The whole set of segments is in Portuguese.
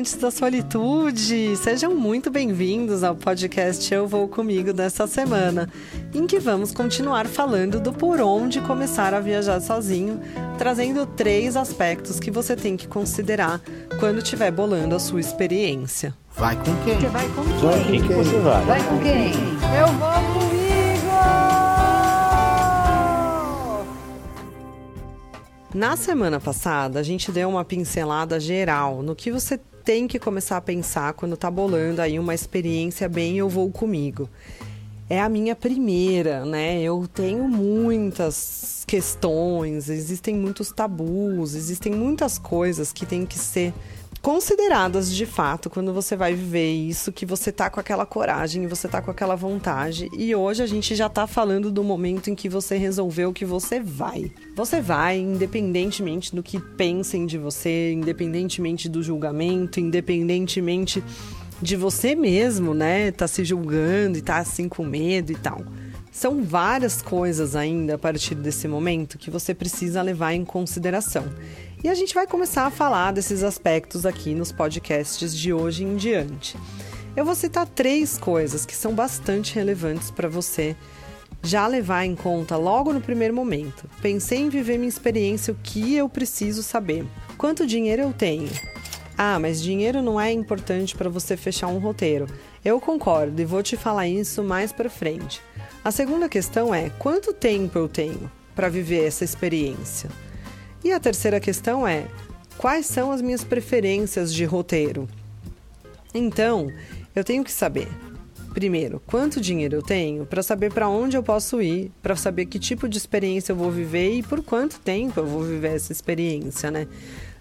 amantes da solitude! Sejam muito bem-vindos ao podcast Eu Vou Comigo dessa semana, em que vamos continuar falando do por onde começar a viajar sozinho, trazendo três aspectos que você tem que considerar quando estiver bolando a sua experiência. Vai com quem? Você vai com quem? Vai com quem que você vai? Vai com quem? Eu vou comigo! Na semana passada, a gente deu uma pincelada geral no que você tem que começar a pensar quando tá bolando aí uma experiência bem eu vou comigo. É a minha primeira, né? Eu tenho muitas questões, existem muitos tabus, existem muitas coisas que tem que ser consideradas de fato quando você vai viver isso, que você tá com aquela coragem, você tá com aquela vontade. E hoje a gente já tá falando do momento em que você resolveu que você vai. Você vai, independentemente do que pensem de você, independentemente do julgamento, independentemente de você mesmo, né? Tá se julgando e tá assim com medo e tal. São várias coisas ainda a partir desse momento que você precisa levar em consideração. E a gente vai começar a falar desses aspectos aqui nos podcasts de hoje em diante. Eu vou citar três coisas que são bastante relevantes para você já levar em conta logo no primeiro momento. Pensei em viver minha experiência, o que eu preciso saber? Quanto dinheiro eu tenho? Ah, mas dinheiro não é importante para você fechar um roteiro. Eu concordo e vou te falar isso mais para frente. A segunda questão é: quanto tempo eu tenho para viver essa experiência? E a terceira questão é: quais são as minhas preferências de roteiro? Então, eu tenho que saber, primeiro, quanto dinheiro eu tenho para saber para onde eu posso ir, para saber que tipo de experiência eu vou viver e por quanto tempo eu vou viver essa experiência, né?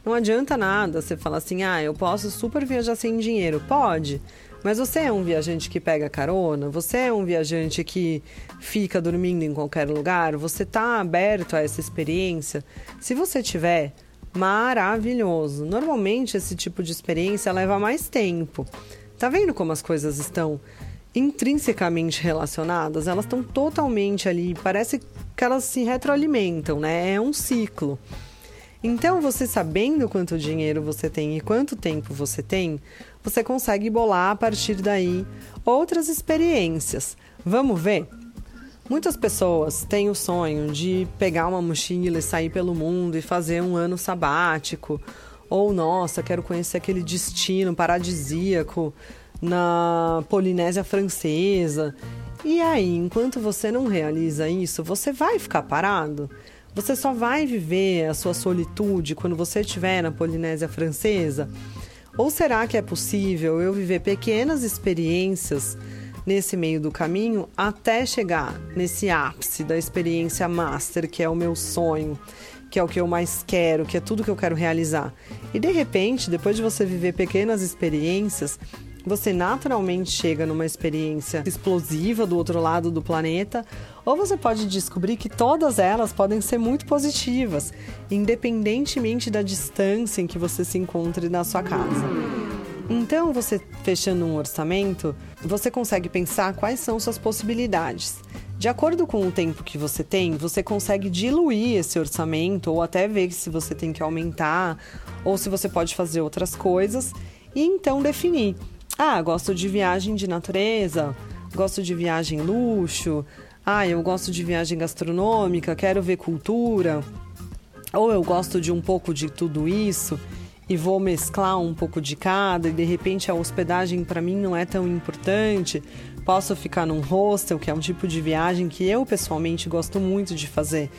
Não adianta nada você falar assim: "Ah, eu posso super viajar sem dinheiro". Pode. Mas você é um viajante que pega carona? Você é um viajante que fica dormindo em qualquer lugar? Você está aberto a essa experiência? Se você tiver, maravilhoso. Normalmente esse tipo de experiência leva mais tempo. Tá vendo como as coisas estão intrinsecamente relacionadas? Elas estão totalmente ali, parece que elas se retroalimentam, né? É um ciclo. Então, você sabendo quanto dinheiro você tem e quanto tempo você tem, você consegue bolar a partir daí outras experiências. Vamos ver? Muitas pessoas têm o sonho de pegar uma mochila e sair pelo mundo e fazer um ano sabático. Ou, nossa, quero conhecer aquele destino paradisíaco na Polinésia Francesa. E aí, enquanto você não realiza isso, você vai ficar parado? Você só vai viver a sua solitude quando você estiver na Polinésia Francesa? Ou será que é possível eu viver pequenas experiências nesse meio do caminho até chegar nesse ápice da experiência master, que é o meu sonho, que é o que eu mais quero, que é tudo que eu quero realizar? E de repente, depois de você viver pequenas experiências, você naturalmente chega numa experiência explosiva do outro lado do planeta, ou você pode descobrir que todas elas podem ser muito positivas, independentemente da distância em que você se encontre na sua casa. Então, você fechando um orçamento, você consegue pensar quais são suas possibilidades. De acordo com o tempo que você tem, você consegue diluir esse orçamento ou até ver se você tem que aumentar ou se você pode fazer outras coisas e então definir ah, gosto de viagem de natureza, gosto de viagem luxo, ah, eu gosto de viagem gastronômica, quero ver cultura, ou eu gosto de um pouco de tudo isso e vou mesclar um pouco de cada e de repente a hospedagem para mim não é tão importante. Posso ficar num hostel, que é um tipo de viagem que eu pessoalmente gosto muito de fazer.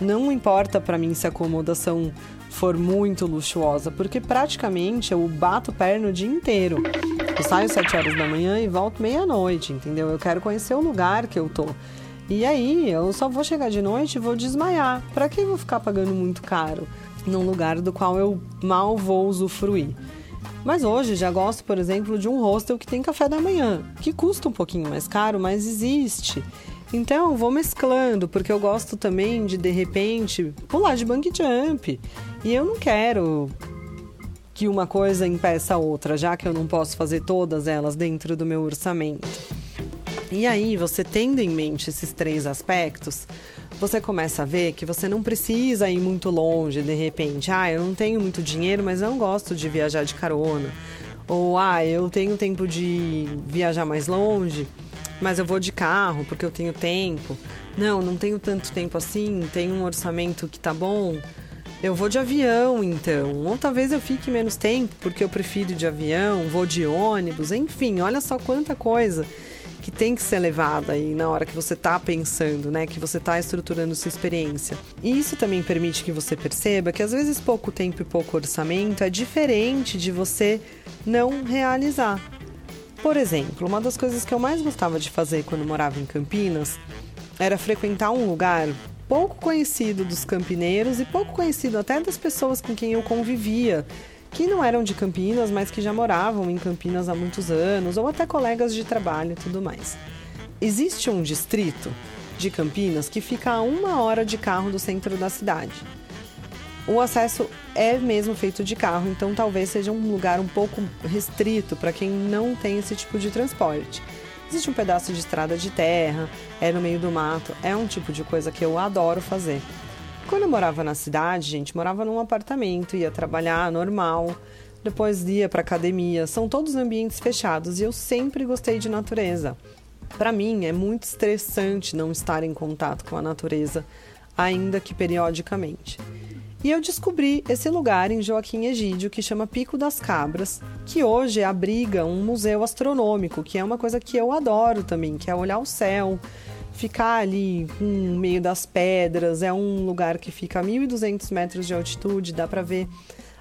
Não importa para mim se a acomodação for muito luxuosa, porque praticamente eu bato perna o dia inteiro. Eu saio sete horas da manhã e volto meia-noite, entendeu? Eu quero conhecer o lugar que eu tô. E aí, eu só vou chegar de noite e vou desmaiar. Para que eu vou ficar pagando muito caro num lugar do qual eu mal vou usufruir? Mas hoje já gosto, por exemplo, de um hostel que tem café da manhã, que custa um pouquinho mais caro, mas existe. Então, vou mesclando, porque eu gosto também de, de repente, pular de bungee jump. E eu não quero que uma coisa impeça a outra, já que eu não posso fazer todas elas dentro do meu orçamento. E aí, você tendo em mente esses três aspectos, você começa a ver que você não precisa ir muito longe de repente. Ah, eu não tenho muito dinheiro, mas não gosto de viajar de carona. Ou, ah, eu tenho tempo de viajar mais longe, mas eu vou de carro porque eu tenho tempo. Não, não tenho tanto tempo assim, tenho um orçamento que tá bom. Eu vou de avião, então. Ou talvez eu fique menos tempo porque eu prefiro de avião, vou de ônibus, enfim, olha só quanta coisa que tem que ser levada aí na hora que você está pensando, né? Que você está estruturando sua experiência. E isso também permite que você perceba que às vezes pouco tempo e pouco orçamento é diferente de você não realizar. Por exemplo, uma das coisas que eu mais gostava de fazer quando morava em Campinas era frequentar um lugar pouco conhecido dos campineiros e pouco conhecido até das pessoas com quem eu convivia que não eram de Campinas, mas que já moravam em Campinas há muitos anos, ou até colegas de trabalho e tudo mais. Existe um distrito de Campinas que fica a uma hora de carro do centro da cidade. O acesso é mesmo feito de carro, então talvez seja um lugar um pouco restrito para quem não tem esse tipo de transporte. Existe um pedaço de estrada de terra, é no meio do mato, é um tipo de coisa que eu adoro fazer. Quando eu morava na cidade, gente, morava num apartamento, ia trabalhar normal, depois ia para academia. São todos ambientes fechados e eu sempre gostei de natureza. Para mim é muito estressante não estar em contato com a natureza, ainda que periodicamente. E eu descobri esse lugar em Joaquim Egídio que chama Pico das Cabras, que hoje abriga um museu astronômico, que é uma coisa que eu adoro também, que é olhar o céu, ficar ali no meio das pedras, é um lugar que fica a 1.200 metros de altitude, dá para ver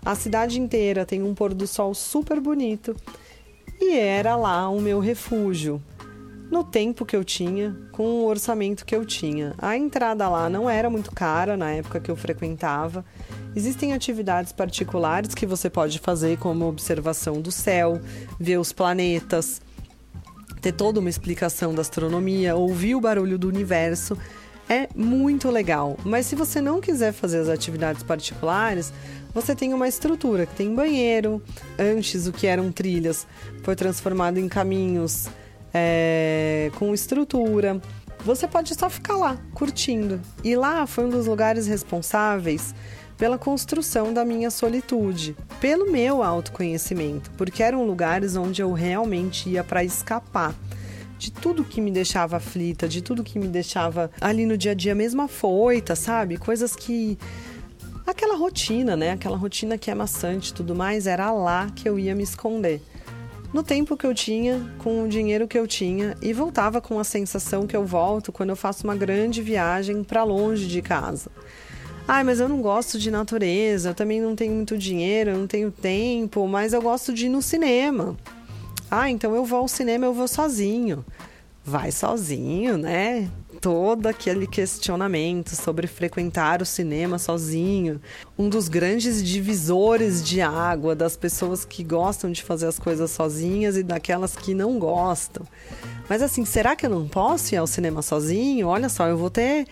a cidade inteira, tem um pôr do sol super bonito. E era lá o meu refúgio, no tempo que eu tinha, com o orçamento que eu tinha. A entrada lá não era muito cara na época que eu frequentava. Existem atividades particulares que você pode fazer, como observação do céu, ver os planetas ter toda uma explicação da astronomia, ouvir o barulho do universo. É muito legal. Mas se você não quiser fazer as atividades particulares, você tem uma estrutura que tem banheiro. Antes, o que eram trilhas foi transformado em caminhos é, com estrutura. Você pode só ficar lá, curtindo. E lá foi um dos lugares responsáveis pela construção da minha solitude, pelo meu autoconhecimento, porque eram lugares onde eu realmente ia para escapar de tudo que me deixava aflita, de tudo que me deixava ali no dia a dia mesmo afoita, sabe? Coisas que aquela rotina, né? Aquela rotina que é maçante e tudo mais, era lá que eu ia me esconder. No tempo que eu tinha, com o dinheiro que eu tinha, e voltava com a sensação que eu volto quando eu faço uma grande viagem para longe de casa. Ai, mas eu não gosto de natureza, eu também não tenho muito dinheiro, eu não tenho tempo, mas eu gosto de ir no cinema. Ah, então eu vou ao cinema, eu vou sozinho. Vai sozinho, né? Todo aquele questionamento sobre frequentar o cinema sozinho. Um dos grandes divisores de água das pessoas que gostam de fazer as coisas sozinhas e daquelas que não gostam. Mas assim, será que eu não posso ir ao cinema sozinho? Olha só, eu vou ter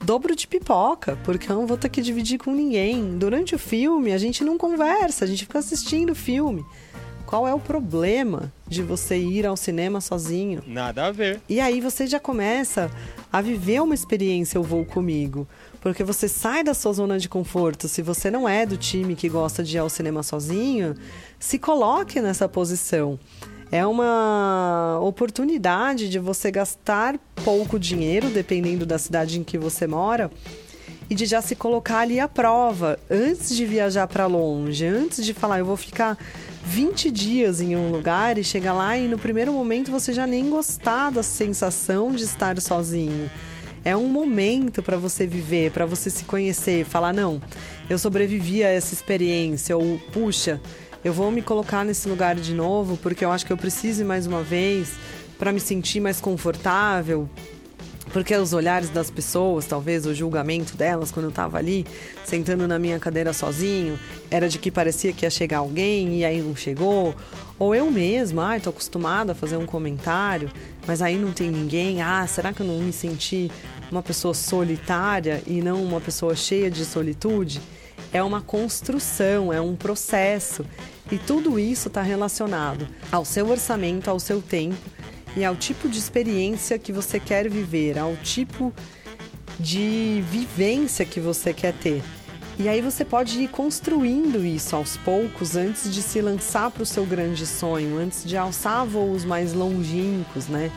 dobro de pipoca, porque eu não vou ter que dividir com ninguém. Durante o filme, a gente não conversa, a gente fica assistindo o filme. Qual é o problema de você ir ao cinema sozinho? Nada a ver. E aí você já começa a viver uma experiência Eu Vou Comigo. Porque você sai da sua zona de conforto. Se você não é do time que gosta de ir ao cinema sozinho, se coloque nessa posição é uma oportunidade de você gastar pouco dinheiro, dependendo da cidade em que você mora, e de já se colocar ali à prova antes de viajar para longe, antes de falar, eu vou ficar 20 dias em um lugar e chegar lá e no primeiro momento você já nem gostar da sensação de estar sozinho. É um momento para você viver, para você se conhecer, falar não, eu sobrevivi a essa experiência ou puxa, eu vou me colocar nesse lugar de novo porque eu acho que eu preciso mais uma vez para me sentir mais confortável. Porque os olhares das pessoas, talvez o julgamento delas quando eu estava ali, sentando na minha cadeira sozinho, era de que parecia que ia chegar alguém e aí não chegou. Ou eu mesma, ai, tô acostumada a fazer um comentário, mas aí não tem ninguém. Ah, será que eu não me senti uma pessoa solitária e não uma pessoa cheia de solitude? é uma construção, é um processo. E tudo isso está relacionado ao seu orçamento, ao seu tempo e ao tipo de experiência que você quer viver, ao tipo de vivência que você quer ter. E aí você pode ir construindo isso aos poucos antes de se lançar para o seu grande sonho, antes de alçar voos mais longínquos, né?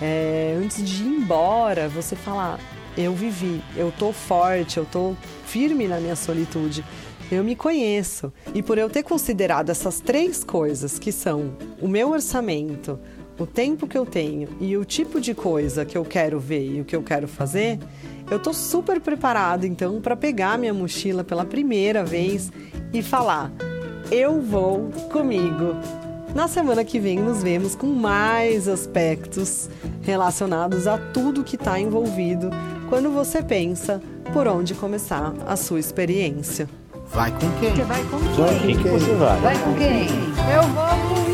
É, antes de ir embora, você falar: eu vivi, eu tô forte, eu tô firme na minha solitude. Eu me conheço. E por eu ter considerado essas três coisas, que são o meu orçamento, o tempo que eu tenho e o tipo de coisa que eu quero ver e o que eu quero fazer, eu tô super preparado então para pegar minha mochila pela primeira vez e falar: eu vou comigo. Na semana que vem nos vemos com mais aspectos relacionados a tudo que está envolvido quando você pensa por onde começar a sua experiência. Vai com quem? Você vai com quem? Vai com quem que você vai? Vai com quem? Eu vou com